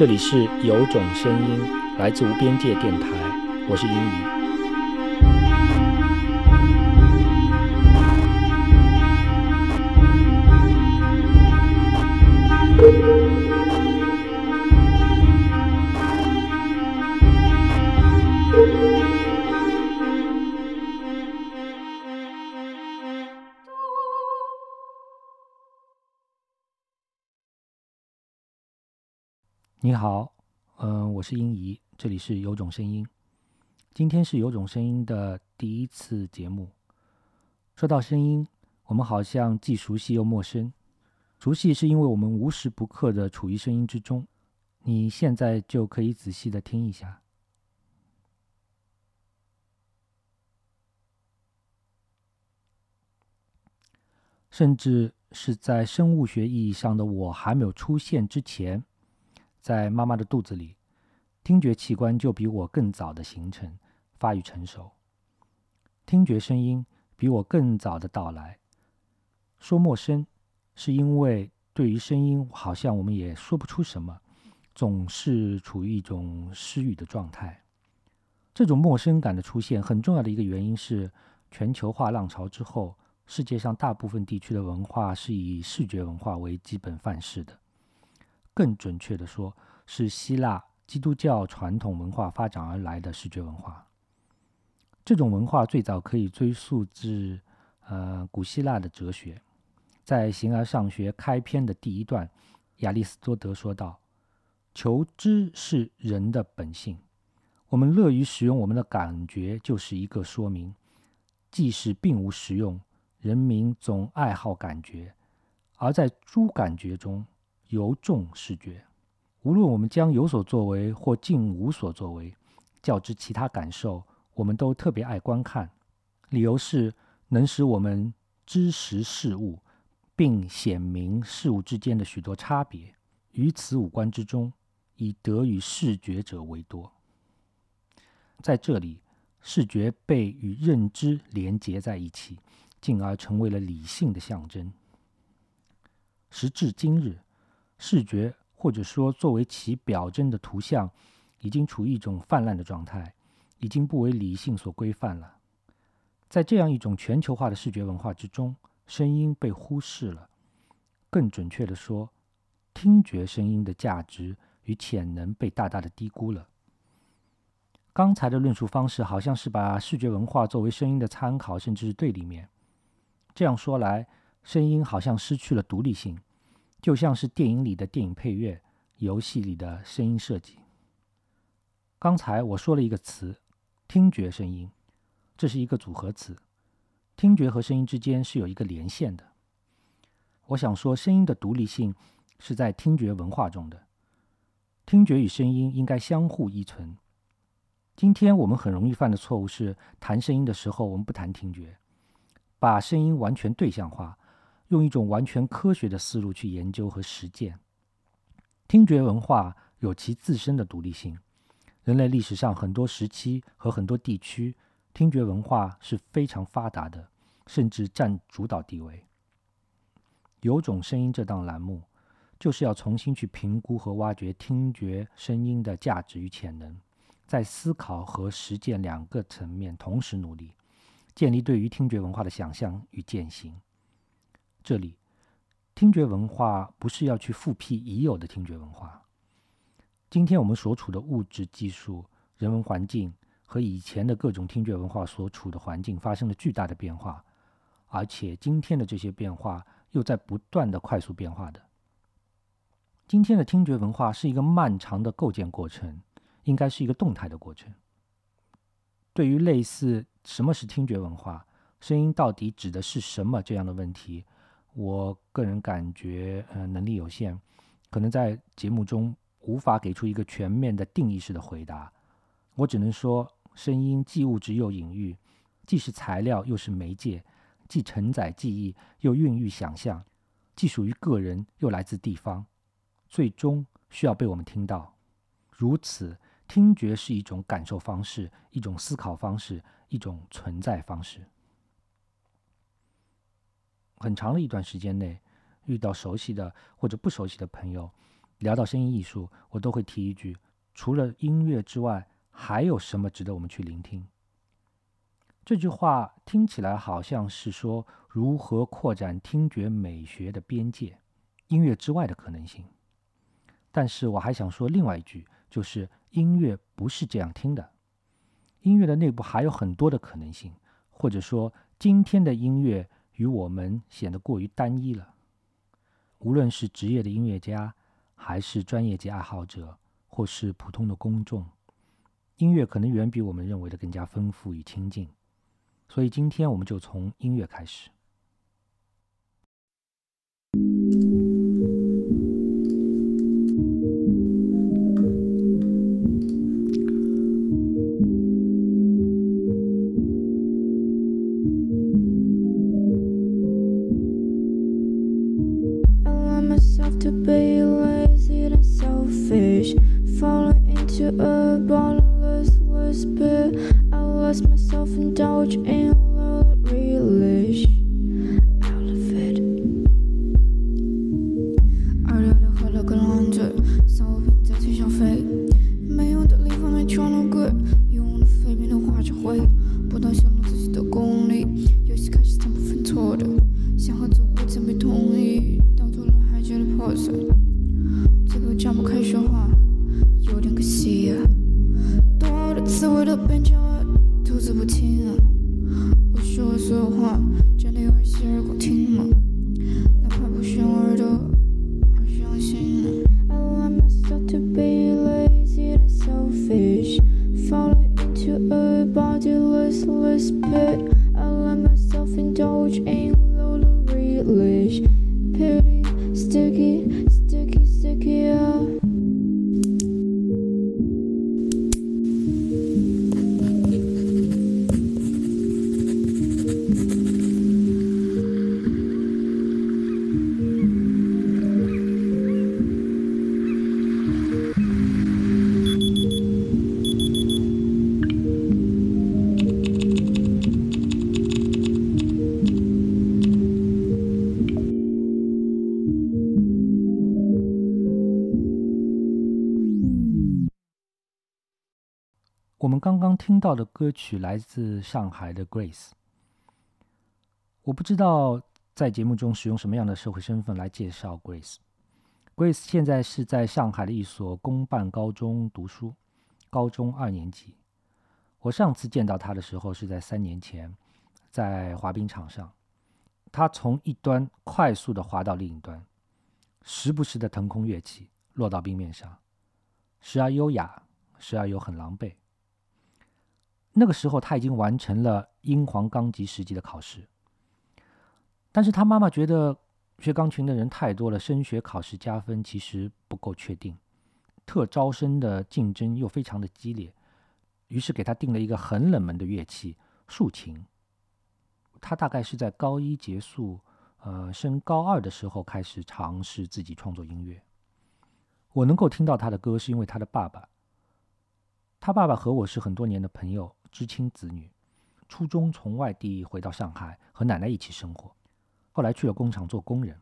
这里是有种声音来自无边界电台，我是英语。你好，嗯、我是英怡，这里是有种声音。今天是有种声音的第一次节目。说到声音，我们好像既熟悉又陌生。熟悉是因为我们无时不刻的处于声音之中。你现在就可以仔细的听一下。甚至是在生物学意义上的我还没有出现之前，在妈妈的肚子里，听觉器官就比我更早的形成、发育成熟。听觉声音比我更早的到来。说陌生，是因为对于声音，好像我们也说不出什么，总是处于一种失语的状态。这种陌生感的出现，很重要的一个原因是全球化浪潮之后，世界上大部分地区的文化是以视觉文化为基本范式的。更准确的说，是希腊基督教传统文化发展而来的视觉文化。这种文化最早可以追溯至呃古希腊的哲学。在《形而上学》开篇的第一段，亚里士多德说道：“求知是人的本性。我们乐于使用我们的感觉，就是一个说明。即使并无实用，人民总爱好感觉，而在诸感觉中，由重视觉。无论我们将有所作为或竟无所作为，较之其他感受，我们都特别爱观看。理由是能使我们知识事物，并显明事物之间的许多差别。于此五官之中，以得与视觉者为多。在这里，视觉被与认知连结在一起，进而成为了理性的象征。时至今日，视觉或者说作为其表征的图像，已经处于一种泛滥的状态，已经不为理性所规范了。在这样一种全球化的视觉文化之中，声音被忽视了。更准确的说，听觉声音的价值与潜能被大大的低估了。刚才的论述方式好像是把视觉文化作为声音的参考，甚至是对立面。这样说来，声音好像失去了独立性，就像是电影里的电影配乐、游戏里的声音设计。刚才我说了一个词“听觉声音”，这是一个组合词，听觉和声音之间是有一个连线的。我想说，声音的独立性是在听觉文化中的，听觉与声音应该相互依存。今天我们很容易犯的错误是，谈声音的时候我们不谈听觉，把声音完全对象化，用一种完全科学的思路去研究和实践。听觉文化有其自身的独立性，人类历史上很多时期和很多地区，听觉文化是非常发达的，甚至占主导地位。有种声音这档栏目，就是要重新去评估和挖掘听觉声音的价值与潜能。在思考和实践两个层面同时努力，建立对于听觉文化的想象与践行。这里，听觉文化不是要去复辟已有的听觉文化。今天我们所处的物质技术、人文环境和以前的各种听觉文化所处的环境发生了巨大的变化，而且今天的这些变化又在不断的快速变化的。今天的听觉文化是一个漫长的构建过程。应该是一个动态的过程。对于类似什么是听觉文化、声音到底指的是什么这样的问题，我个人感觉，呃，能力有限，可能在节目中无法给出一个全面的定义式的回答。我只能说，声音既物质又隐喻，既是材料又是媒介，既承载记忆又孕育想象，既属于个人又来自地方，最终需要被我们听到。如此。听觉是一种感受方式，一种思考方式，一种存在方式。很长的一段时间内，遇到熟悉的或者不熟悉的朋友，聊到声音艺术，我都会提一句：除了音乐之外，还有什么值得我们去聆听？这句话听起来好像是说如何扩展听觉美学的边界，音乐之外的可能性。但是我还想说另外一句，就是音乐不是这样听的，音乐的内部还有很多的可能性，或者说今天的音乐与我们显得过于单一了。无论是职业的音乐家。还是专业级爱好者，或是普通的公众，音乐可能远比我们认为的更加丰富与亲近。所以今天我们就从音乐开始。听到的歌曲来自上海的 Grace。我不知道在节目中使用什么样的社会身份来介绍 Grace。Grace 现在是在上海的一所公办高中读书，高中二年级。我上次见到他的时候是在三年前，在滑冰场上。他从一端快速的滑到另一端，时不时的腾空跃起，落到冰面上，时而优雅，时而又很狼狈。那个时候他已经完成了英皇钢级十级的考试，但是他妈妈觉得学钢琴的人太多了，升学考试加分其实不够确定，特招生的竞争又非常的激烈，于是给他定了一个很冷门的乐器——竖琴。他大概是在高一结束，呃，升高二的时候开始尝试自己创作音乐。我能够听到他的歌，是因为他的爸爸。他爸爸和我是很多年的朋友。知青子女，初中从外地回到上海，和奶奶一起生活。后来去了工厂做工人。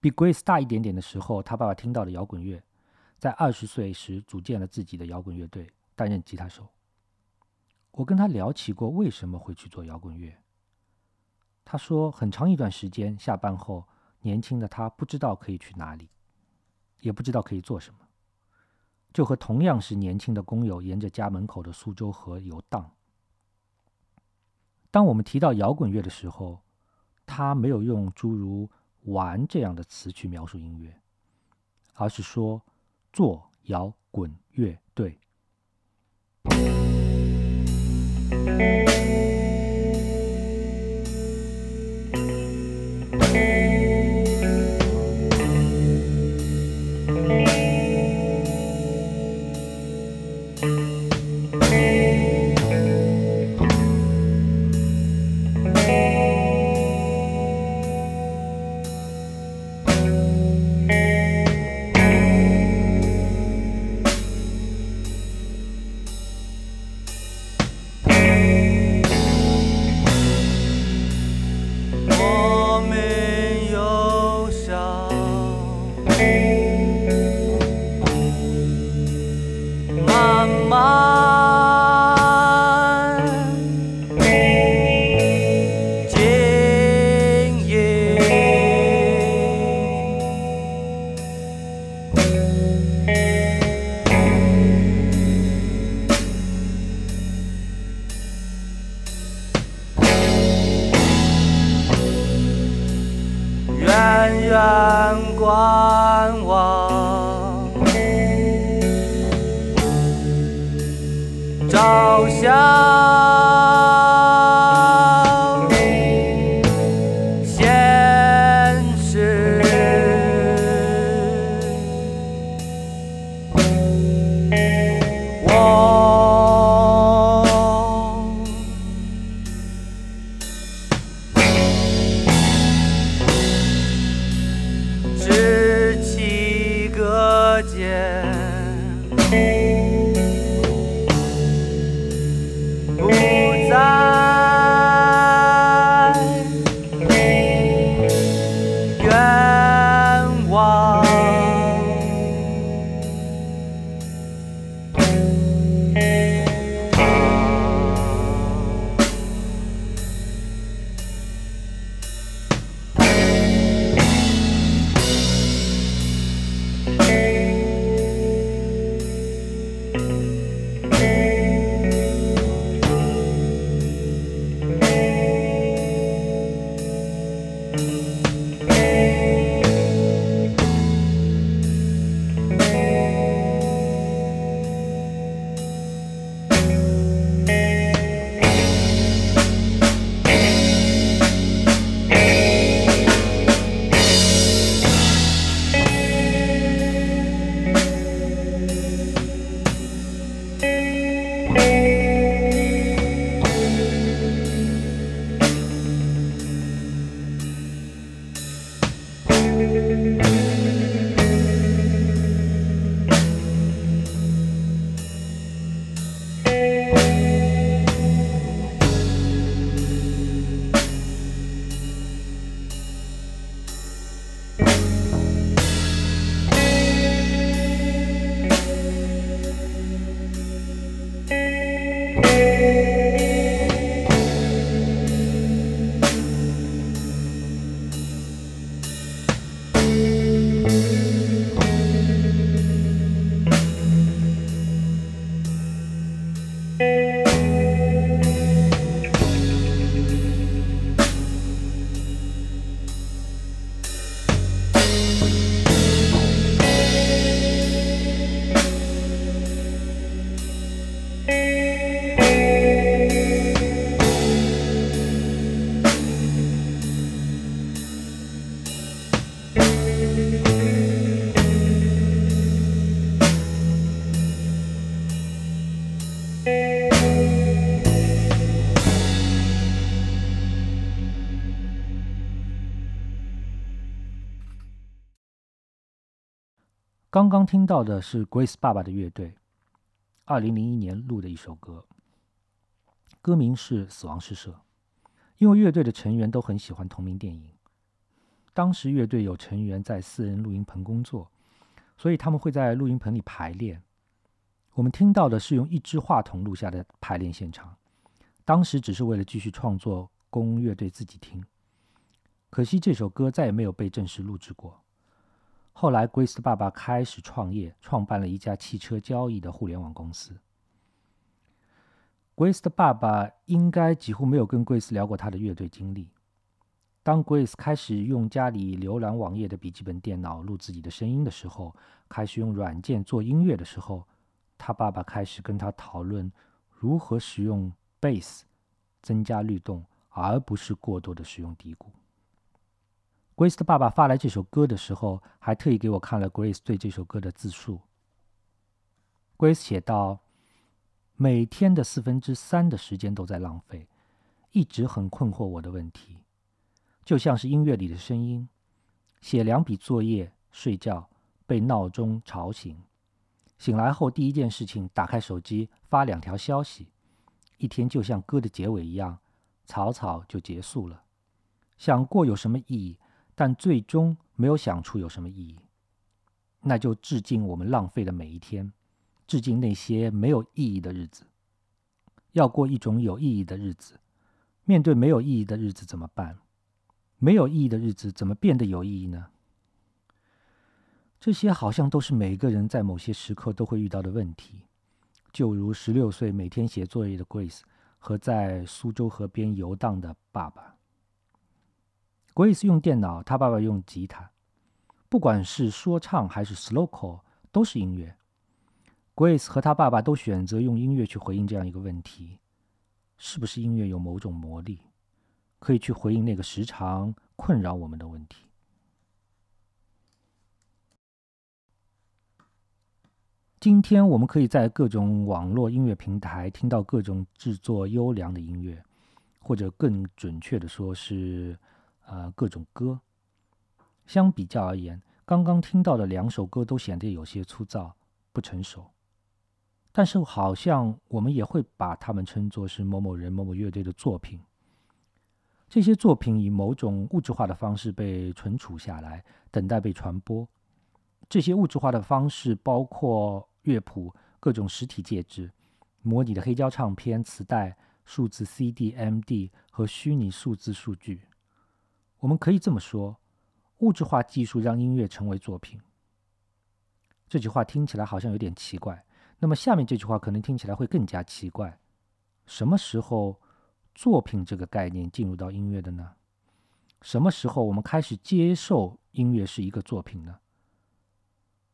比 Grace 大一点点的时候，他爸爸听到了摇滚乐，在二十岁时组建了自己的摇滚乐队，担任吉他手。我跟他聊起过为什么会去做摇滚乐。他说，很长一段时间下班后，年轻的他不知道可以去哪里，也不知道可以做什么。就和同样是年轻的工友沿着家门口的苏州河游荡。当我们提到摇滚乐的时候，他没有用诸如“玩”这样的词去描述音乐，而是说做摇滚乐队。然观望，朝刚刚听到的是 Grace 爸爸的乐队，二零零一年录的一首歌，歌名是《死亡诗社》。因为乐队的成员都很喜欢同名电影，当时乐队有成员在私人录音棚工作，所以他们会在录音棚里排练。我们听到的是用一支话筒录下的排练现场，当时只是为了继续创作供乐队自己听。可惜这首歌再也没有被正式录制过。后来，Grace 的爸爸开始创业，创办了一家汽车交易的互联网公司。Grace 的爸爸应该几乎没有跟 Grace 聊过他的乐队经历。当 Grace 开始用家里浏览网页的笔记本电脑录自己的声音的时候，开始用软件做音乐的时候，他爸爸开始跟他讨论如何使用 bass 增加律动，而不是过多的使用低鼓。Grace 的爸爸发来这首歌的时候，还特意给我看了 Grace 对这首歌的自述。Grace 写道：“每天的四分之三的时间都在浪费，一直很困惑我的问题，就像是音乐里的声音。写两笔作业，睡觉，被闹钟吵醒，醒来后第一件事情打开手机发两条消息，一天就像歌的结尾一样，草草就结束了。想过有什么意义？”但最终没有想出有什么意义，那就致敬我们浪费的每一天，致敬那些没有意义的日子。要过一种有意义的日子，面对没有意义的日子怎么办？没有意义的日子怎么变得有意义呢？这些好像都是每个人在某些时刻都会遇到的问题。就如十六岁每天写作业的 Grace 和在苏州河边游荡的爸爸。Grace 用电脑，他爸爸用吉他，不管是说唱还是 slow call，都是音乐。Grace 和他爸爸都选择用音乐去回应这样一个问题：是不是音乐有某种魔力，可以去回应那个时常困扰我们的问题？今天我们可以在各种网络音乐平台听到各种制作优良的音乐，或者更准确的说是，呃，各种歌。相比较而言，刚刚听到的两首歌都显得有些粗糙、不成熟。但是好像我们也会把它们称作是某某人、某某乐队的作品。这些作品以某种物质化的方式被存储下来，等待被传播。这些物质化的方式包括。乐谱、各种实体介质、模拟的黑胶唱片、磁带、数字 CD、MD 和虚拟数字数据。我们可以这么说：物质化技术让音乐成为作品。这句话听起来好像有点奇怪。那么下面这句话可能听起来会更加奇怪：什么时候作品这个概念进入到音乐的呢？什么时候我们开始接受音乐是一个作品呢？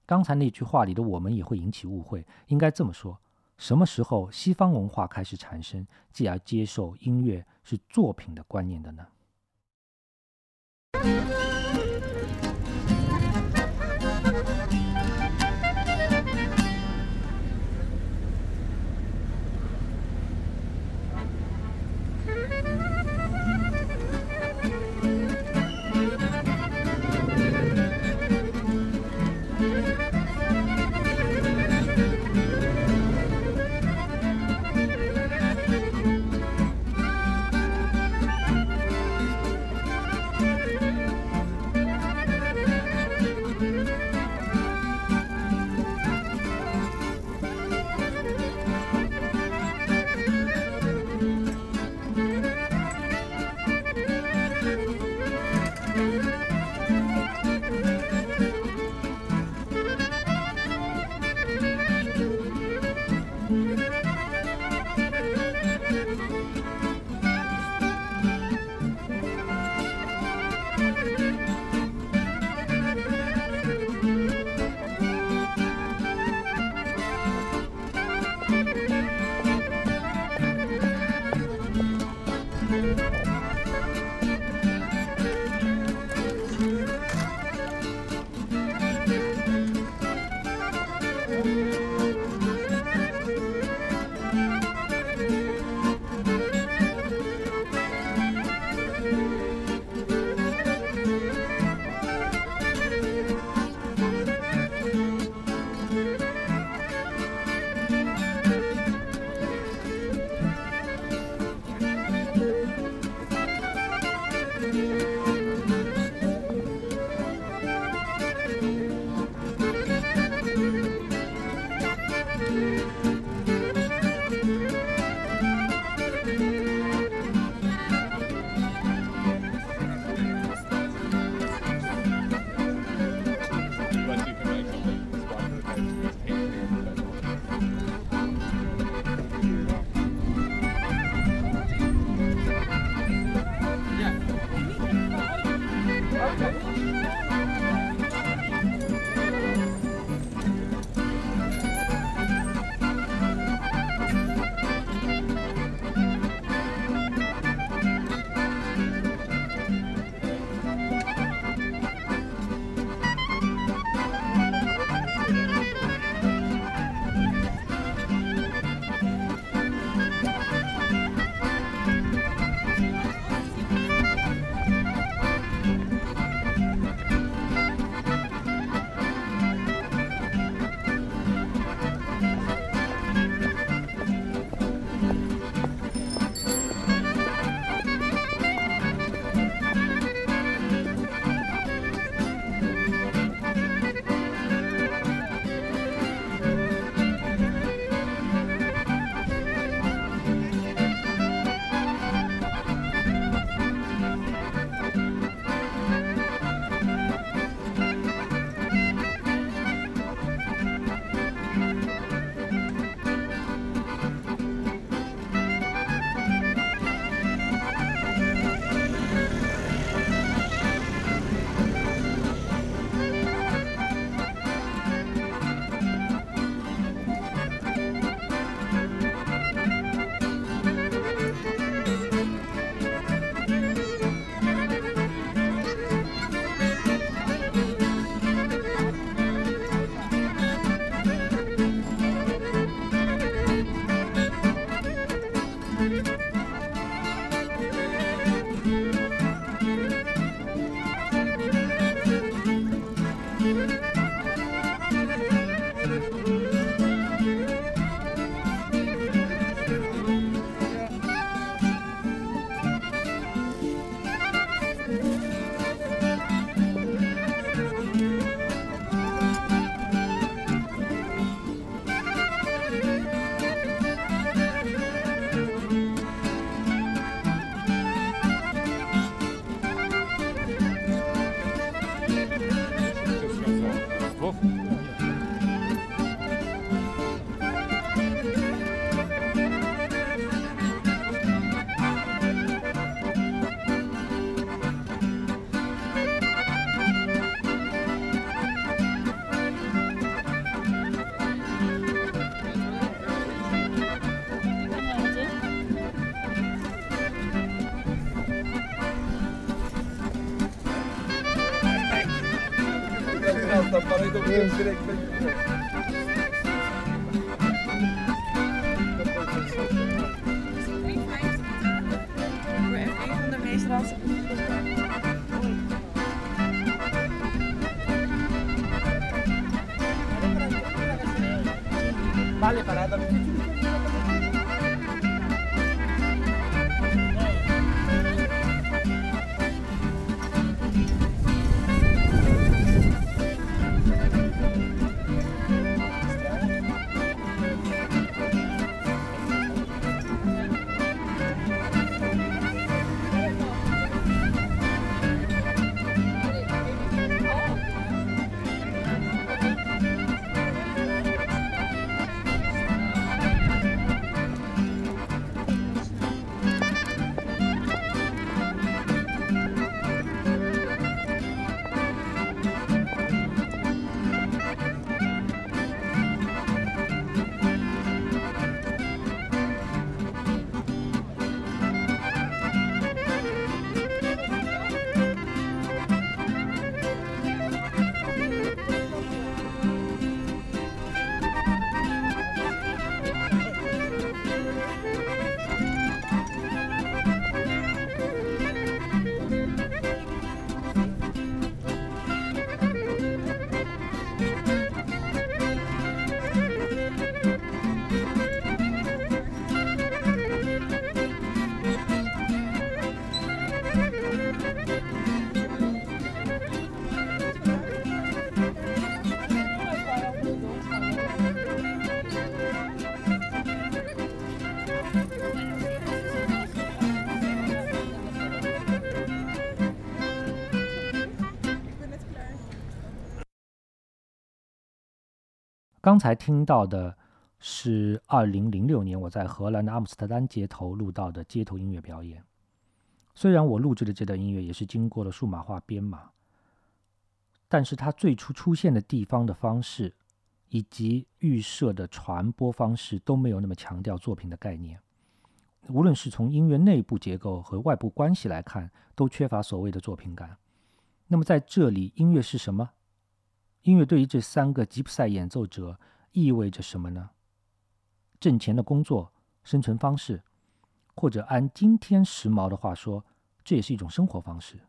刚才那句话里的“我们”也会引起误会。应该这么说：什么时候西方文化开始产生，继而接受音乐是作品的观念的呢？Thank you. Deus. 刚才听到的是二零零六年我在荷兰的阿姆斯特丹街头录到的街头音乐表演。虽然我录制的这段音乐也是经过了数码化编码，但是它最初出现的地方的方式以及预设的传播方式都没有那么强调作品的概念。无论是从音乐内部结构和外部关系来看，都缺乏所谓的作品感。那么在这里，音乐是什么？音乐对于这三个吉普赛演奏者意味着什么呢？挣钱的工作、生存方式，或者按今天时髦的话说，这也是一种生活方式。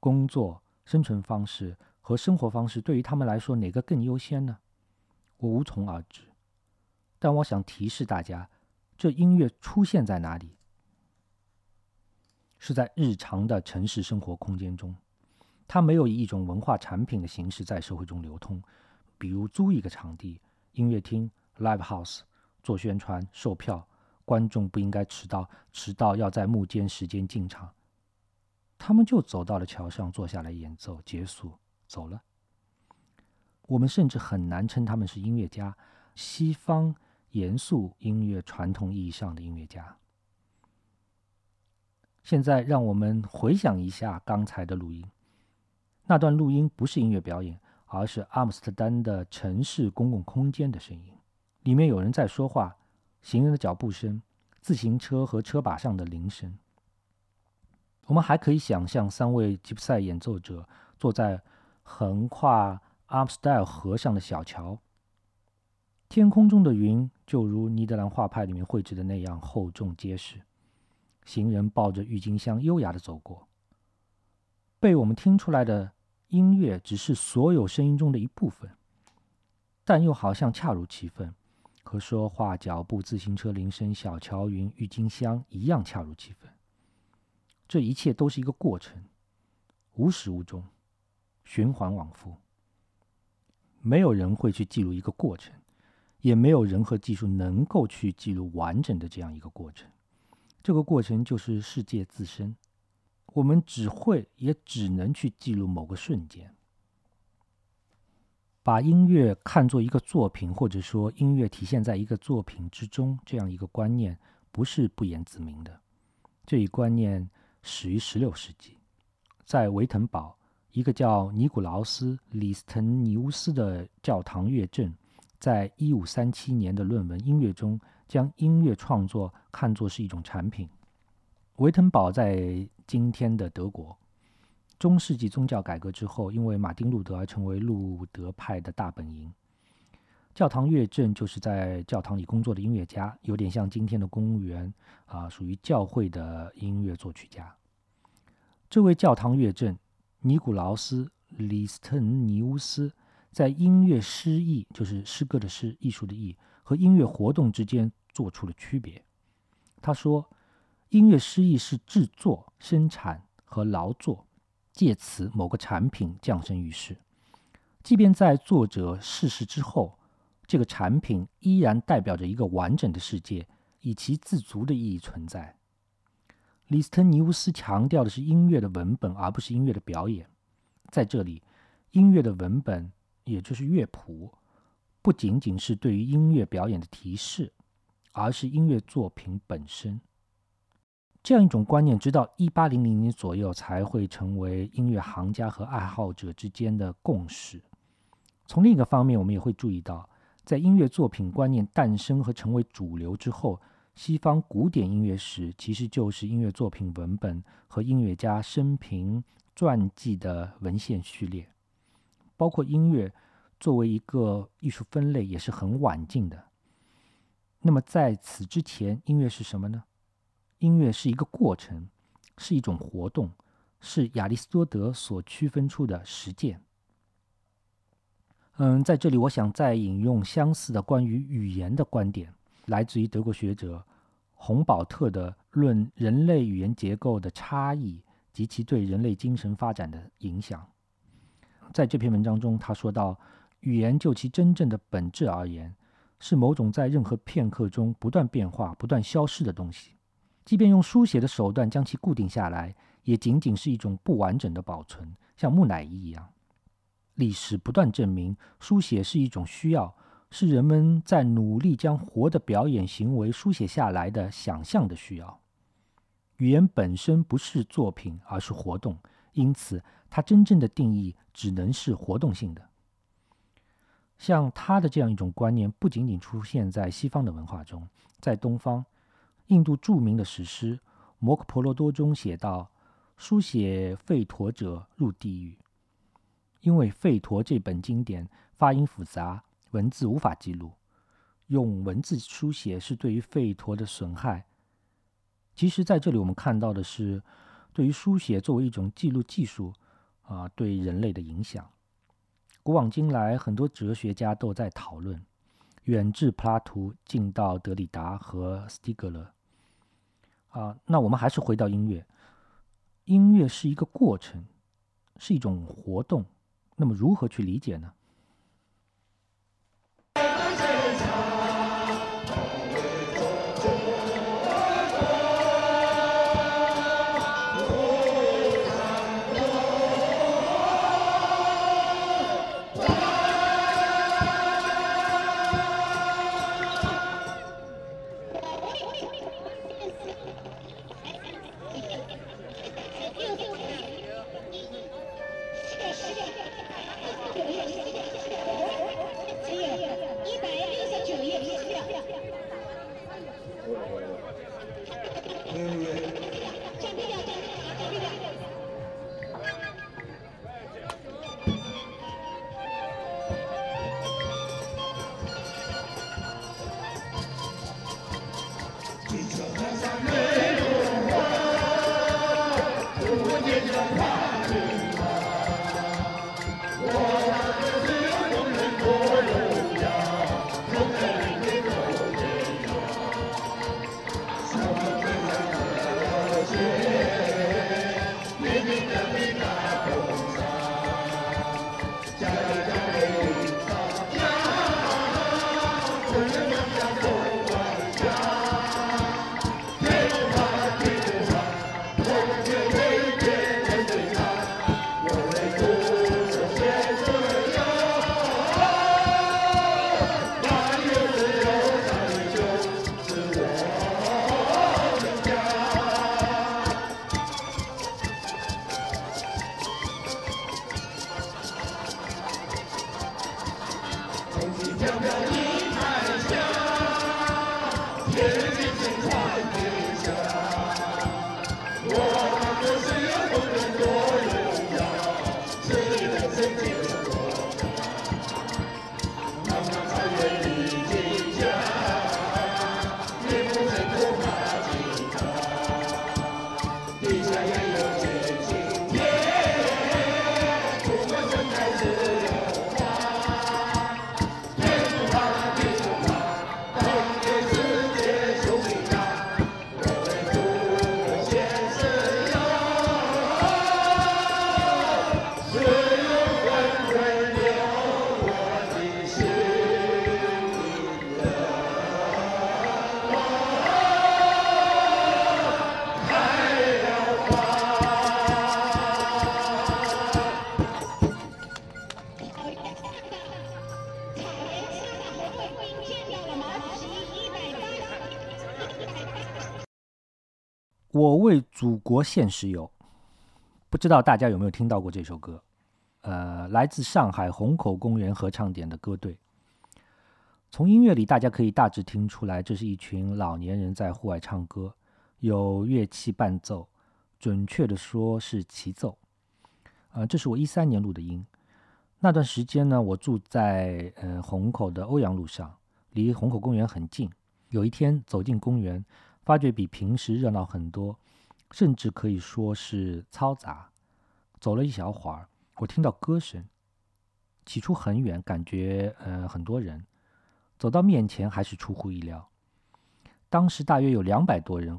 工作、生存方式和生活方式对于他们来说，哪个更优先呢？我无从而知。但我想提示大家，这音乐出现在哪里？是在日常的城市生活空间中。它没有以一种文化产品的形式在社会中流通，比如租一个场地、音乐厅、live house 做宣传、售票，观众不应该迟到，迟到要在幕间时间进场。他们就走到了桥上，坐下来演奏，结束，走了。我们甚至很难称他们是音乐家，西方严肃音乐传统意义上的音乐家。现在，让我们回想一下刚才的录音。那段录音不是音乐表演，而是阿姆斯特丹的城市公共空间的声音。里面有人在说话，行人的脚步声，自行车和车把上的铃声。我们还可以想象三位吉普赛演奏者坐在横跨阿姆斯特河上的小桥，天空中的云就如尼德兰画派里面绘制的那样厚重结实。行人抱着郁金香，优雅地走过。被我们听出来的音乐只是所有声音中的一部分，但又好像恰如其分，和说话、脚步、自行车铃声、小桥云、郁金香一样恰如其分。这一切都是一个过程，无始无终，循环往复。没有人会去记录一个过程，也没有人和技术能够去记录完整的这样一个过程。这个过程就是世界自身。我们只会也只能去记录某个瞬间，把音乐看作一个作品，或者说音乐体现在一个作品之中，这样一个观念不是不言自明的。这一观念始于十六世纪，在维滕堡，一个叫尼古劳斯·李斯滕尼乌斯的教堂乐正，在一五三七年的论文《音乐》中，将音乐创作看作是一种产品。维滕堡在今天的德国，中世纪宗教改革之后，因为马丁路德而成为路德派的大本营。教堂乐正就是在教堂里工作的音乐家，有点像今天的公务员啊，属于教会的音乐作曲家。这位教堂乐正尼古劳斯·里斯滕尼乌斯，在音乐诗意，就是诗歌的诗、艺术的艺和音乐活动之间做出了区别。他说：“音乐诗意是制作、生产和劳作，借此某个产品降生于世，即便在作者逝世之后。”这个产品依然代表着一个完整的世界，以其自足的意义存在。李斯特尼乌斯强调的是音乐的文本，而不是音乐的表演。在这里，音乐的文本，也就是乐谱，不仅仅是对于音乐表演的提示，而是音乐作品本身。这样一种观念，直到一八零零年左右才会成为音乐行家和爱好者之间的共识。从另一个方面，我们也会注意到。在音乐作品观念诞生和成为主流之后，西方古典音乐史其实就是音乐作品文本和音乐家生平传记的文献序列。包括音乐作为一个艺术分类也是很晚近的。那么在此之前，音乐是什么呢？音乐是一个过程，是一种活动，是亚里士多德所区分出的实践。嗯，在这里我想再引用相似的关于语言的观点，来自于德国学者洪堡特的《论人类语言结构的差异及其对人类精神发展的影响》。在这篇文章中，他说到，语言就其真正的本质而言，是某种在任何片刻中不断变化、不断消失的东西。即便用书写的手段将其固定下来，也仅仅是一种不完整的保存，像木乃伊一样。历史不断证明，书写是一种需要，是人们在努力将活的表演行为书写下来的想象的需要。语言本身不是作品，而是活动，因此它真正的定义只能是活动性的。像他的这样一种观念，不仅仅出现在西方的文化中，在东方，印度著名的史诗《摩诃婆罗多》中写道：“书写吠陀者入地狱。”因为《吠陀》这本经典发音复杂，文字无法记录，用文字书写是对于吠陀的损害。其实，在这里我们看到的是，对于书写作为一种记录技术啊，对人类的影响。古往今来，很多哲学家都在讨论，远至柏拉图，近到德里达和斯蒂格勒。啊，那我们还是回到音乐，音乐是一个过程，是一种活动。那么，如何去理解呢？国线石油，不知道大家有没有听到过这首歌？呃，来自上海虹口公园合唱点的歌队。从音乐里，大家可以大致听出来，这是一群老年人在户外唱歌，有乐器伴奏，准确的说是齐奏。呃，这是我一三年录的音。那段时间呢，我住在呃虹口的欧阳路上，离虹口公园很近。有一天走进公园。发觉比平时热闹很多，甚至可以说是嘈杂。走了一小会儿，我听到歌声，起初很远，感觉呃很多人。走到面前还是出乎意料。当时大约有两百多人，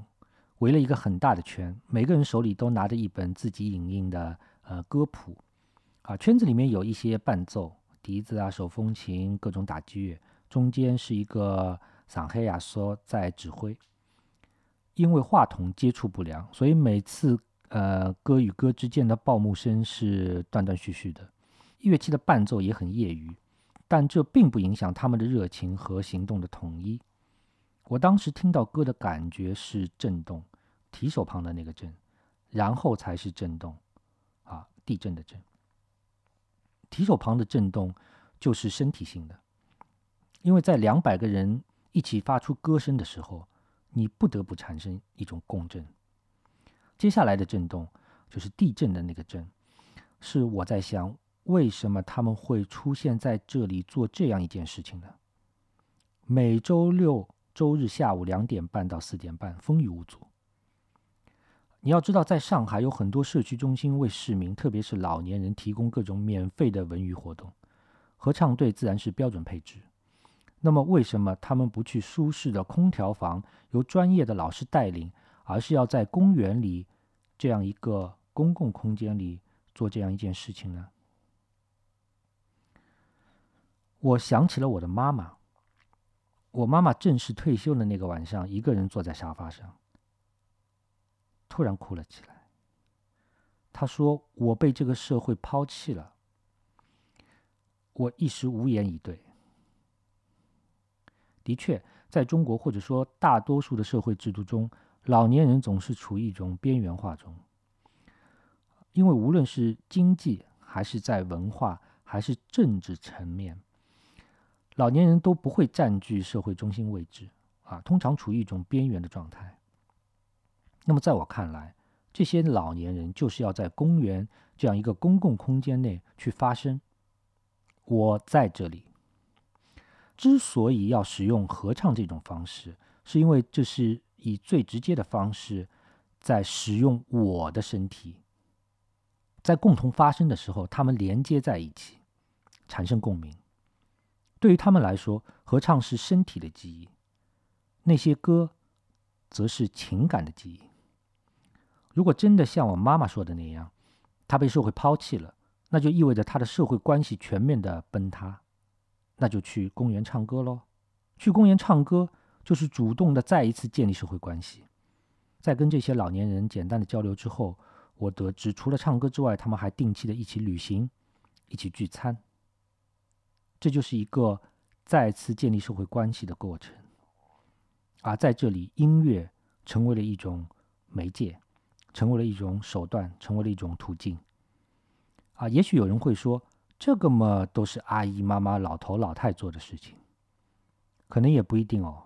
围了一个很大的圈，每个人手里都拿着一本自己影印的呃歌谱。啊，圈子里面有一些伴奏，笛子啊、手风琴、各种打击乐，中间是一个桑黑亚说在指挥。因为话筒接触不良，所以每次呃歌与歌之间的报幕声是断断续续的。乐器的伴奏也很业余，但这并不影响他们的热情和行动的统一。我当时听到歌的感觉是震动，提手旁的那个震，然后才是震动，啊，地震的震。提手旁的震动就是身体性的，因为在两百个人一起发出歌声的时候。你不得不产生一种共振。接下来的震动就是地震的那个震，是我在想，为什么他们会出现在这里做这样一件事情呢？每周六周日下午两点半到四点半，风雨无阻。你要知道，在上海有很多社区中心为市民，特别是老年人提供各种免费的文娱活动，合唱队自然是标准配置。那么，为什么他们不去舒适的空调房，由专业的老师带领，而是要在公园里这样一个公共空间里做这样一件事情呢？我想起了我的妈妈。我妈妈正式退休的那个晚上，一个人坐在沙发上，突然哭了起来。她说：“我被这个社会抛弃了。”我一时无言以对。的确，在中国或者说大多数的社会制度中，老年人总是处于一种边缘化中。因为无论是经济，还是在文化，还是政治层面，老年人都不会占据社会中心位置，啊，通常处于一种边缘的状态。那么，在我看来，这些老年人就是要在公园这样一个公共空间内去发声。我在这里。之所以要使用合唱这种方式，是因为这是以最直接的方式在使用我的身体，在共同发声的时候，他们连接在一起，产生共鸣。对于他们来说，合唱是身体的记忆，那些歌则是情感的记忆。如果真的像我妈妈说的那样，她被社会抛弃了，那就意味着她的社会关系全面的崩塌。那就去公园唱歌喽。去公园唱歌，就是主动的再一次建立社会关系。在跟这些老年人简单的交流之后，我得知除了唱歌之外，他们还定期的一起旅行，一起聚餐。这就是一个再次建立社会关系的过程。而在这里，音乐成为了一种媒介，成为了一种手段，成为了一种途径。啊，也许有人会说。这个嘛，都是阿姨、妈妈、老头、老太做的事情，可能也不一定哦。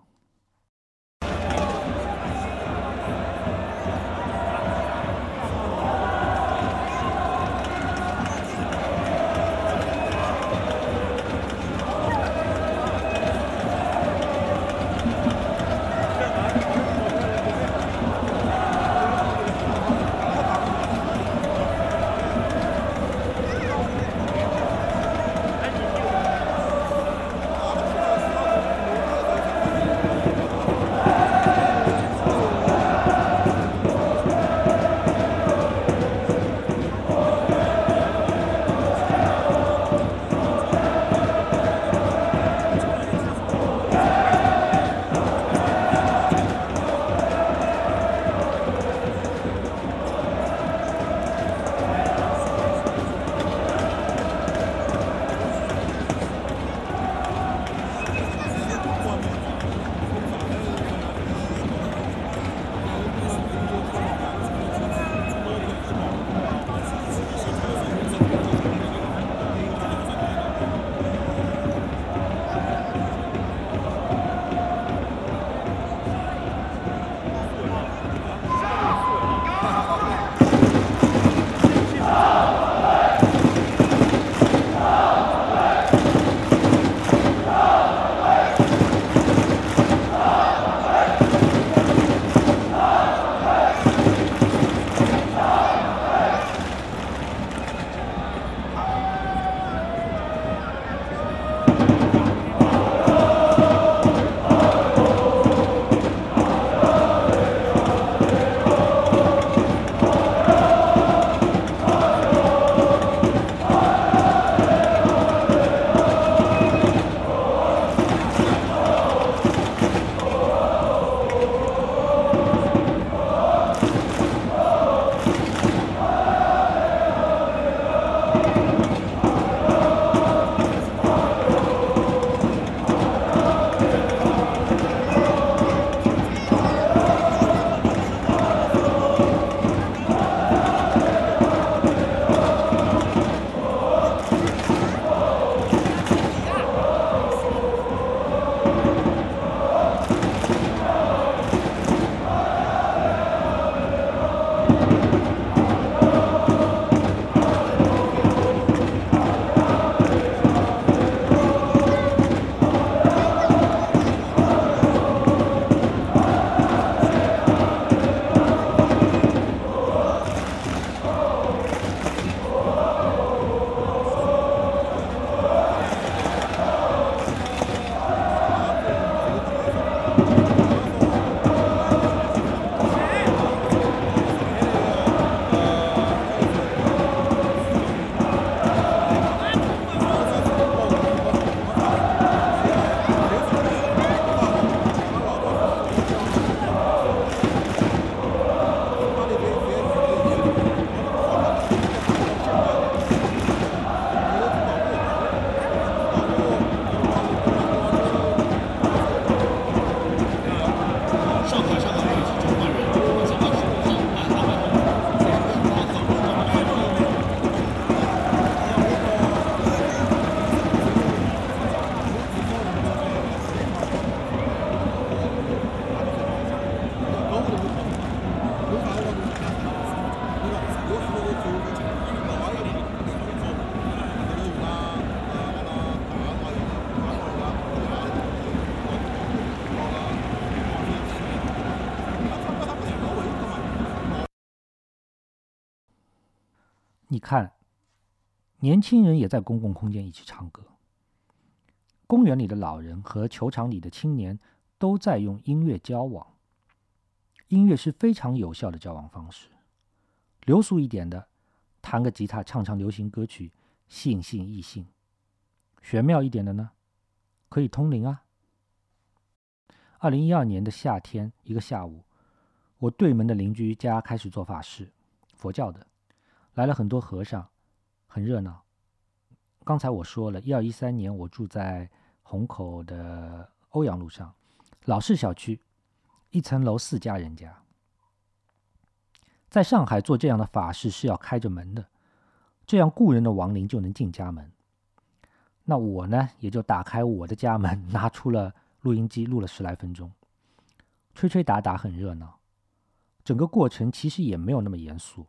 年轻人也在公共空间一起唱歌。公园里的老人和球场里的青年都在用音乐交往。音乐是非常有效的交往方式。流俗一点的，弹个吉他唱唱流行歌曲，吸引吸引异性；玄妙一点的呢，可以通灵啊。二零一二年的夏天，一个下午，我对门的邻居家开始做法事，佛教的，来了很多和尚，很热闹。刚才我说了，一二一三年我住在虹口的欧阳路上，老式小区，一层楼四家人家。在上海做这样的法事是要开着门的，这样故人的亡灵就能进家门。那我呢，也就打开我的家门，拿出了录音机录了十来分钟，吹吹打打很热闹。整个过程其实也没有那么严肃。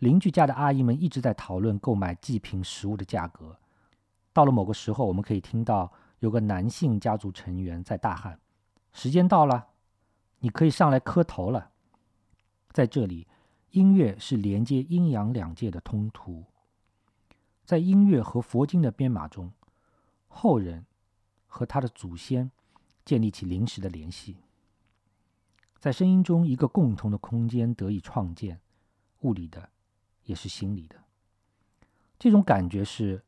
邻居家的阿姨们一直在讨论购买祭品食物的价格。到了某个时候，我们可以听到有个男性家族成员在大喊：“时间到了，你可以上来磕头了。”在这里，音乐是连接阴阳两界的通途。在音乐和佛经的编码中，后人和他的祖先建立起临时的联系。在声音中，一个共同的空间得以创建，物理的，也是心理的。这种感觉是，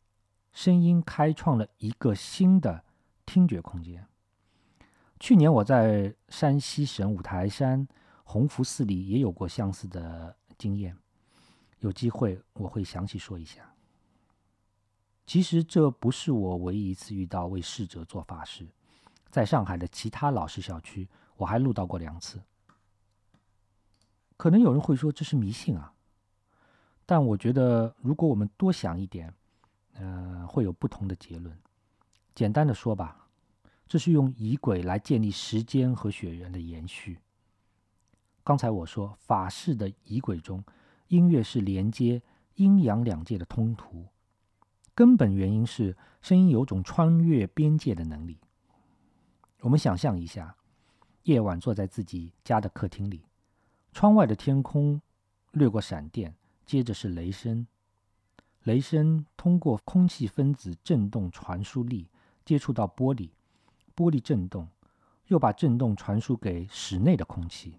声音开创了一个新的听觉空间。去年我在山西省五台山。弘福寺里也有过相似的经验，有机会我会详细说一下。其实这不是我唯一一次遇到为逝者做法事，在上海的其他老式小区，我还录到过两次。可能有人会说这是迷信啊，但我觉得如果我们多想一点，呃，会有不同的结论。简单的说吧，这是用仪轨来建立时间和血缘的延续。刚才我说法式的仪轨中，音乐是连接阴阳两界的通途，根本原因是声音有种穿越边界的能力。我们想象一下，夜晚坐在自己家的客厅里，窗外的天空掠过闪电，接着是雷声，雷声通过空气分子振动传输力接触到玻璃，玻璃振动，又把振动传输给室内的空气。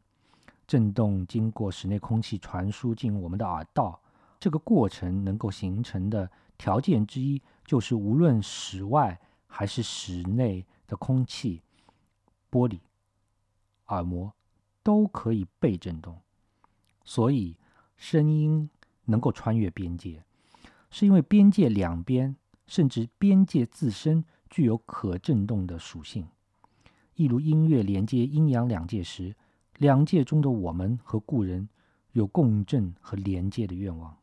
振动经过室内空气传输进我们的耳道，这个过程能够形成的条件之一，就是无论室外还是室内的空气、玻璃、耳膜都可以被震动。所以，声音能够穿越边界，是因为边界两边甚至边界自身具有可震动的属性。一如音乐连接阴阳两界时。两界中的我们和故人有共振和连接的愿望。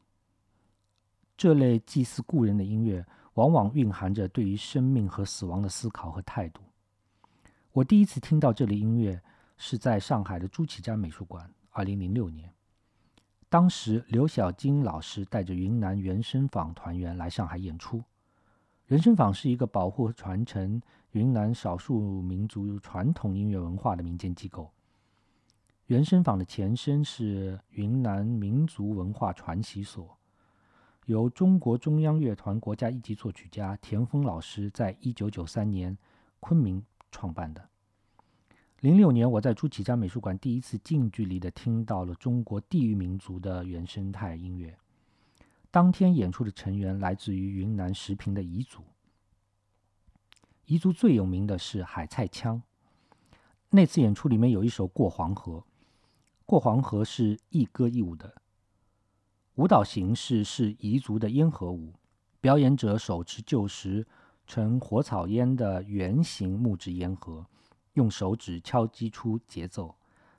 这类祭祀故人的音乐，往往蕴含着对于生命和死亡的思考和态度。我第一次听到这类音乐是在上海的朱启瞻美术馆，二零零六年。当时刘晓金老师带着云南原声坊团员来上海演出。原声坊是一个保护和传承云南少数民族传统音乐文化的民间机构。原声坊的前身是云南民族文化传习所，由中国中央乐团国家一级作曲家田丰老师在一九九三年昆明创办的。零六年，我在朱启瞻美术馆第一次近距离的听到了中国地域民族的原生态音乐。当天演出的成员来自于云南石屏的彝族，彝族最有名的是海菜腔。那次演出里面有一首《过黄河》。过黄河是一歌一舞的舞蹈形式是彝族的烟盒舞，表演者手持旧时盛火草烟的圆形木质烟盒，用手指敲击出节奏，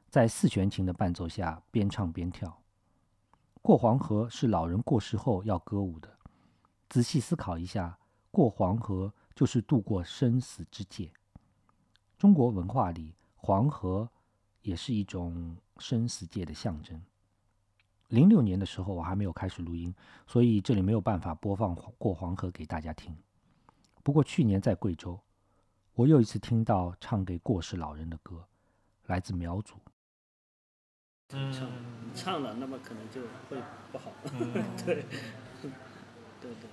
在四弦琴的伴奏下边唱边跳。过黄河是老人过世后要歌舞的。仔细思考一下，过黄河就是渡过生死之界。中国文化里，黄河也是一种。生死界的象征。零六年的时候，我还没有开始录音，所以这里没有办法播放《过黄河》给大家听。不过去年在贵州，我又一次听到唱给过世老人的歌，来自苗族。唱，嗯唱了那么可能就会不好。嗯 对，对对，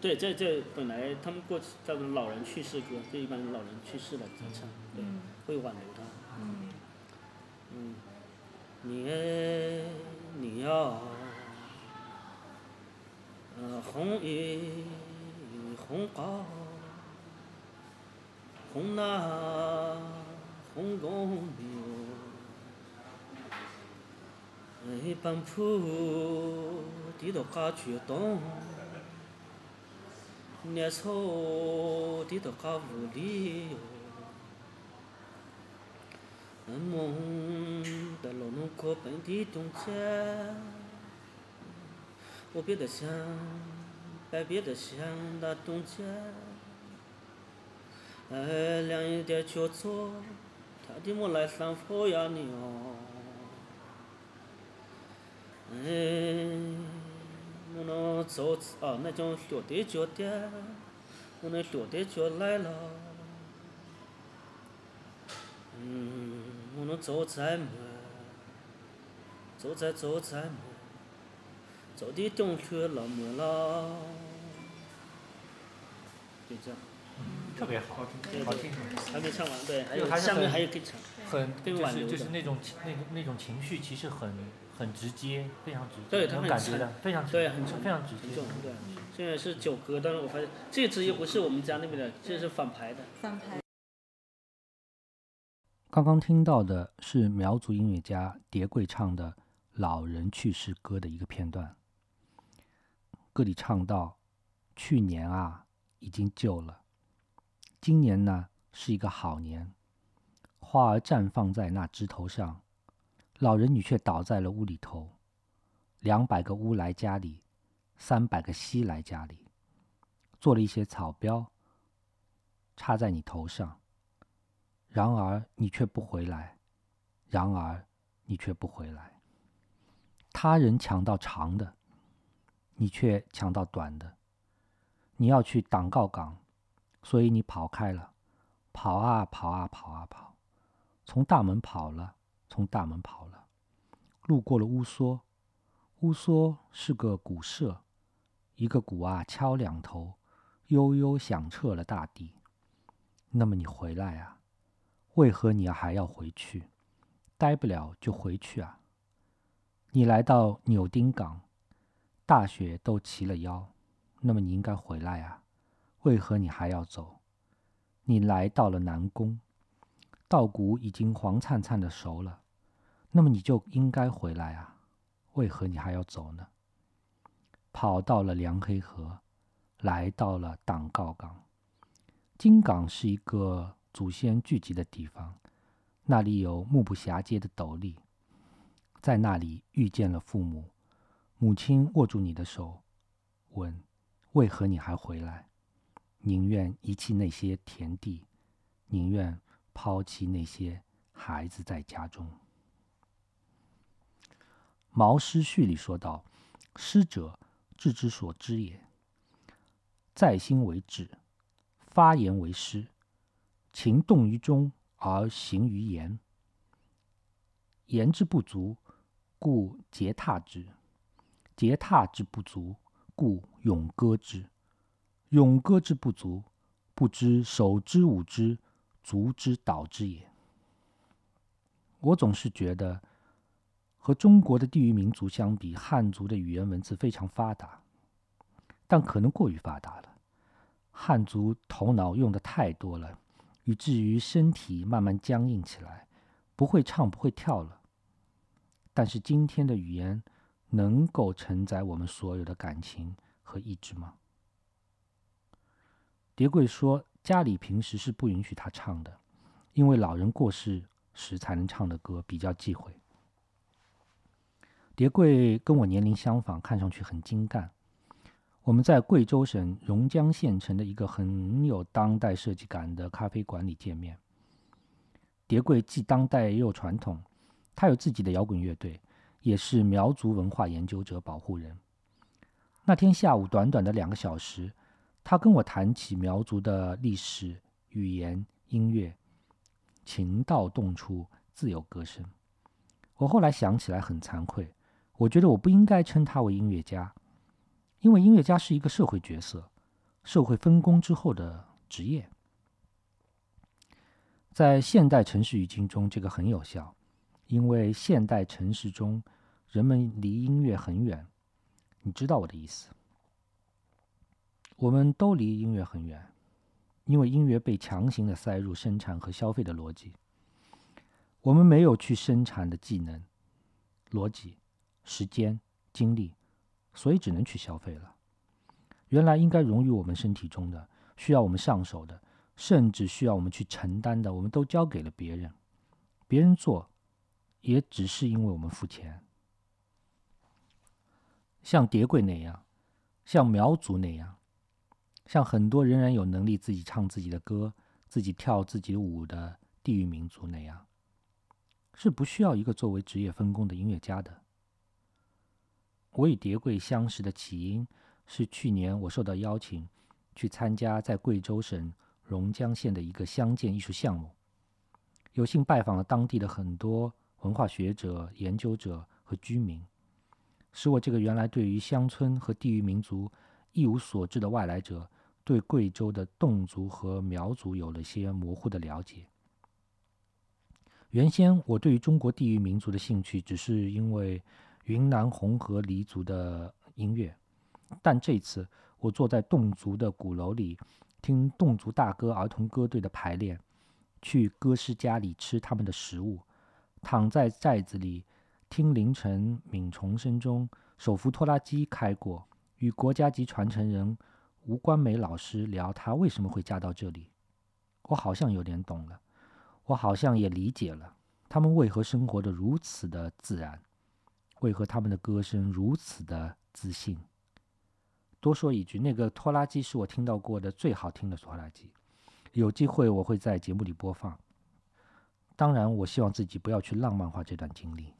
对，这这本来他们过去叫做老人去世歌，就一般老人去世了才唱，对，嗯会挽留他。嗯嗯，你哎你要，呃，红衣红高，红那红公牛，哎，半铺地头嘎决动，年草地头嘎无理哟。梦的老农过本地中间，我别的想，白别的想那中间，哎，两一点叫做，他的我来三坡呀你哦，哎，我能走啊那种小的脚的，我那小的脚来了。嗯，我能走在么？走在走在么？走的冬去了么了？就这样，特别好，好听，还没唱完，对，还有下面还有可以唱，很就是就是那种情那种那种情绪，其实很很直接，非常直接，对那种它很感觉的，非常直对很沉非常直接对。现在是九歌，但是我发现这支又不是我们家那边的，这是反牌的。翻拍刚刚听到的是苗族音乐家蝶桂唱的《老人去世歌》的一个片段。歌里唱到：“去年啊，已经旧了；今年呢，是一个好年。花儿绽放在那枝头上，老人你却倒在了屋里头。两百个乌来家里，三百个西来家里，做了一些草标，插在你头上。”然而你却不回来，然而你却不回来。他人抢到长的，你却抢到短的。你要去党告岗，所以你跑开了，跑啊跑啊跑啊跑，从大门跑了，从大门跑了，路过了乌梭，乌梭是个鼓社，一个鼓啊敲两头，悠悠响彻了大地。那么你回来啊？为何你还要回去？待不了就回去啊！你来到纽丁港，大雪都齐了腰，那么你应该回来啊！为何你还要走？你来到了南宫，稻谷已经黄灿灿的熟了，那么你就应该回来啊！为何你还要走呢？跑到了梁黑河，来到了党告岗。金港是一个祖先聚集的地方，那里有目不暇接的斗笠，在那里遇见了父母，母亲握住你的手，问：为何你还回来？宁愿遗弃那些田地，宁愿抛弃那些孩子在家中。《毛诗序》里说道：“师者，志之所知也。在心为志，发言为师。”情动于中而行于言，言之不足，故节踏之；节踏之不足，故咏歌之；咏歌之不足，不知手之舞之，足之蹈之也。我总是觉得，和中国的地域民族相比，汉族的语言文字非常发达，但可能过于发达了。汉族头脑用的太多了。以至于身体慢慢僵硬起来，不会唱不会跳了。但是今天的语言能够承载我们所有的感情和意志吗？蝶桂说，家里平时是不允许他唱的，因为老人过世时才能唱的歌比较忌讳。蝶桂跟我年龄相仿，看上去很精干。我们在贵州省榕江县城的一个很有当代设计感的咖啡馆里见面。蝶桂既当代又传统，他有自己的摇滚乐队，也是苗族文化研究者、保护人。那天下午短短的两个小时，他跟我谈起苗族的历史、语言、音乐，情到动处，自有歌声。我后来想起来很惭愧，我觉得我不应该称他为音乐家，因为音乐家是一个社会角色，社会分工之后的职业。在现代城市语境中，这个很有效，因为现代城市中人们离音乐很远，你知道我的意思。我们都离音乐很远，因为音乐被强行的塞入生产和消费的逻辑。我们没有去生产的技能、逻辑、时间、精力，所以只能去消费了。原来应该融于我们身体中的、需要我们上手的，甚至需要我们去承担的，我们都交给了别人。别人做，也只是因为我们付钱。像叠柜那样，像苗族那样。像很多仍然有能力自己唱自己的歌、自己跳自己的舞的地域民族那样，是不需要一个作为职业分工的音乐家的。我与碟柜相识的起因是去年我受到邀请去参加在贵州省榕江县的一个乡建艺术项目，有幸拜访了当地的很多文化学者、研究者和居民，使我这个原来对于乡村和地域民族一无所知的外来者。对贵州的侗族和苗族有了些模糊的了解。原先我对于中国地域民族的兴趣，只是因为云南红河黎族的音乐。但这次我坐在侗族的鼓楼里，听侗族大歌儿童歌队的排练，去歌师家里吃他们的食物，躺在寨子里听凌晨鸣虫声中手扶拖拉机开过，与国家级传承人。吴关梅老师聊她为什么会嫁到这里，我好像有点懂了，我好像也理解了他们为何生活的如此的自然，为何他们的歌声如此的自信。多说一句，那个拖拉机是我听到过的最好听的拖拉机，有机会我会在节目里播放。当然，我希望自己不要去浪漫化这段经历。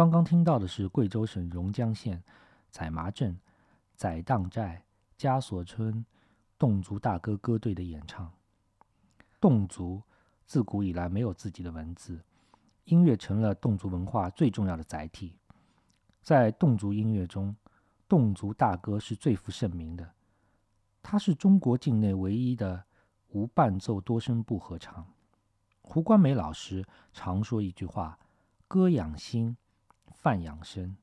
刚刚听到的是贵州省榕江县宰麻镇宰荡寨家所村侗族大歌歌队的演唱。侗族自古以来没有自己的文字，音乐成了侗族文化最重要的载体。在侗族音乐中，侗族大歌是最负盛名的。它是中国境内唯一的无伴奏多声部合唱。胡冠梅老师常说一句话：“歌养心，饭养生。”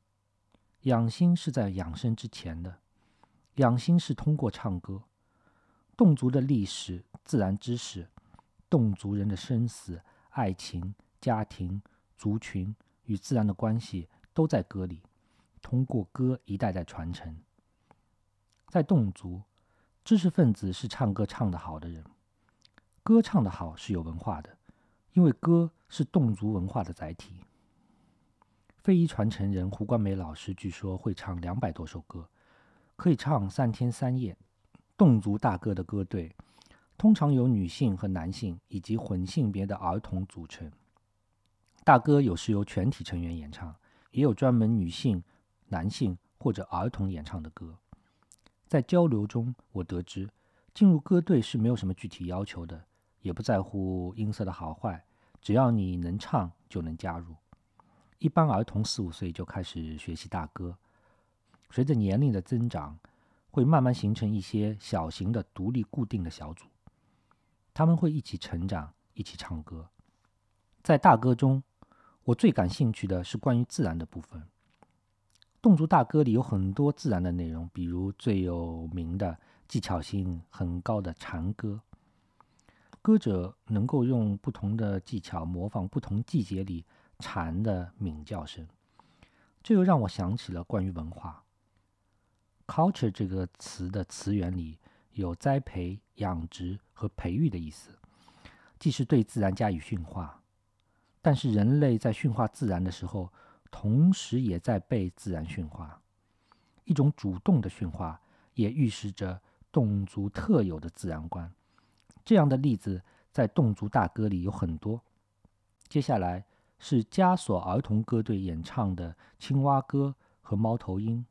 养心是在养生之前的，养心是通过唱歌。侗族的历史、自然知识。侗族人的生死、爱情、家庭、族群与自然的关系都在歌里，通过歌一代代传承。在侗族，知识分子是唱歌唱得好的人，歌唱得好是有文化的，因为歌是侗族文化的载体。非遗传承人胡冠梅老师据说会唱两百多首歌，可以唱三天三夜。侗族大歌的歌队。通常由女性和男性以及混性别的儿童组成。大歌有时由全体成员演唱，也有专门女性、男性或者儿童演唱的歌。在交流中，我得知进入歌队是没有什么具体要求的，也不在乎音色的好坏，只要你能唱就能加入。一般儿童四五岁就开始学习大歌，随着年龄的增长，会慢慢形成一些小型的独立固定的小组。他们会一起成长，一起唱歌。在大歌中，我最感兴趣的是关于自然的部分。侗族大歌里有很多自然的内容，比如最有名的、技巧性很高的蝉歌。歌者能够用不同的技巧模仿不同季节里蝉的鸣叫声，这又让我想起了关于文化。culture 这个词的词源里。有栽培、养殖和培育的意思，既是对自然加以驯化，但是人类在驯化自然的时候，同时也在被自然驯化。一种主动的驯化，也预示着侗族特有的自然观。这样的例子在侗族大歌里有很多。接下来是枷锁儿童歌队演唱的青蛙歌和猫头鹰。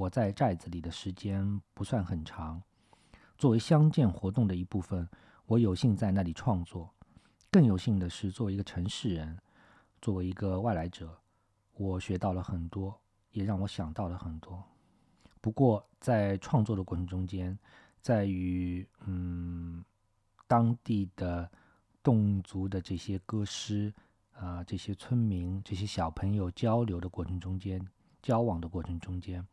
我在寨子里的时间不算很长。作为乡建活动的一部分，我有幸在那里创作。更有幸的是，作为一个城市人，作为一个外来者，我学到了很多，也让我想到了很多。不过，在创作的过程中间，在与嗯当地的侗族的这些歌师啊、这些村民、这些小朋友交流的过程中间，交往的过程中间。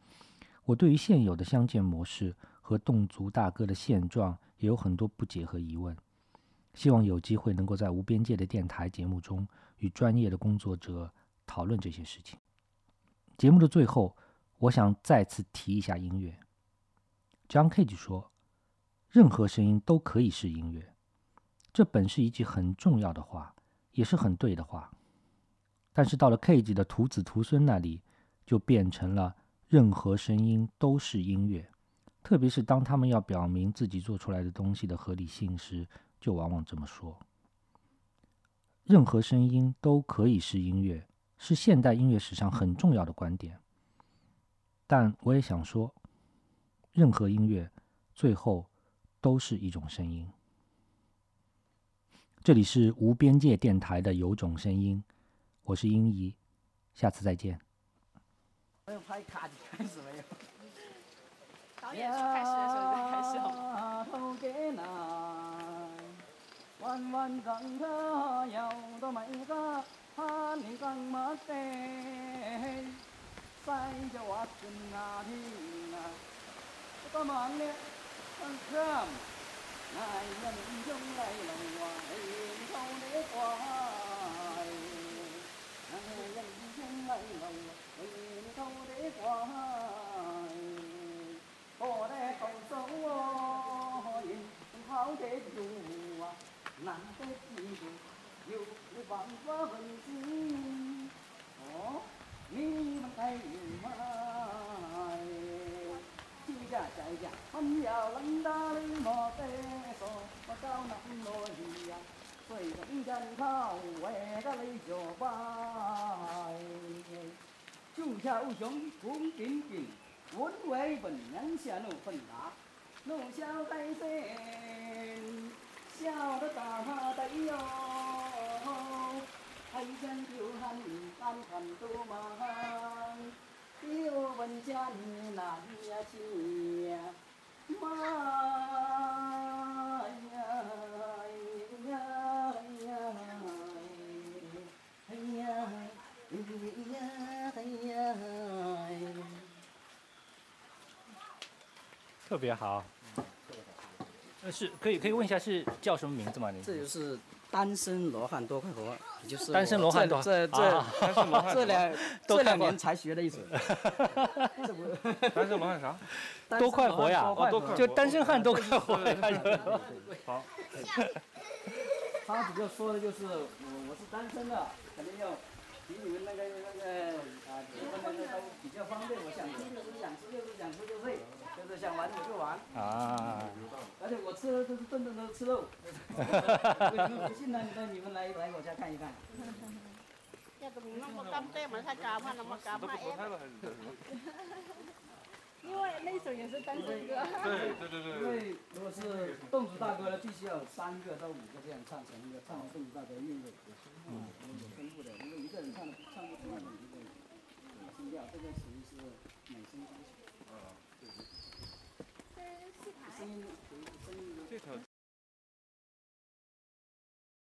我对于现有的相见模式和侗族大歌的现状也有很多不解和疑问，希望有机会能够在无边界的电台节目中与专业的工作者讨论这些事情。节目的最后，我想再次提一下音乐。John Cage 说：“任何声音都可以是音乐。”这本是一句很重要的话，也是很对的话。但是到了 Cage 的徒子徒孙那里，就变成了。任何声音都是音乐，特别是当他们要表明自己做出来的东西的合理性时，就往往这么说。任何声音都可以是音乐，是现代音乐史上很重要的观点。但我也想说，任何音乐最后都是一种声音。这里是无边界电台的有种声音，我是英怡，下次再见。没有拍卡就开始没有。导演说开始的时候你再开始好吗？弯弯长它摇到每个哈尼港马地，塞着我啊，呢，来 lòng thâu thế quá bỏ sâu tháo thế dù nắng tết gì dù dù cái bằng quá hình gì đó mi bằng tay mai chi giả chạy giả phân giàu lắm đa lên mò tê sò mà cao nặng nồi quầy vẫn dân thao quẹ ra lấy giò 下无穷红点点，文为本人下怒愤拿，怒笑在身，笑得大得哟，黑山丢汉安汉都忙，丢文家你呀去呀？忙。特别好。呃，是可以可以问一下是叫什么名字吗？您这就是单身罗汉多快活，也就是单身罗汉多这这啊这这两 这两年才学的一首。这 不单身罗汉啥？多快活呀就单身汉多快活呀！好，他比较说的就是我我是单身的，肯定要比你们那个那个啊，结婚那个都比较方便。我想吃就是想吃，就是想吃就睡，想玩我就玩。啊。而且我吃的都是顿顿都吃肉。哈哈哈哈哈。不信呢，你们来来我家看一看。因为那首也是单身歌。对对对对。因为如果是侗族大哥呢，必须要三个到五个这样唱成一个，唱侗族大哥韵味，嗯，有分布的，因为一个人唱唱不出那种一个声调，这个。 더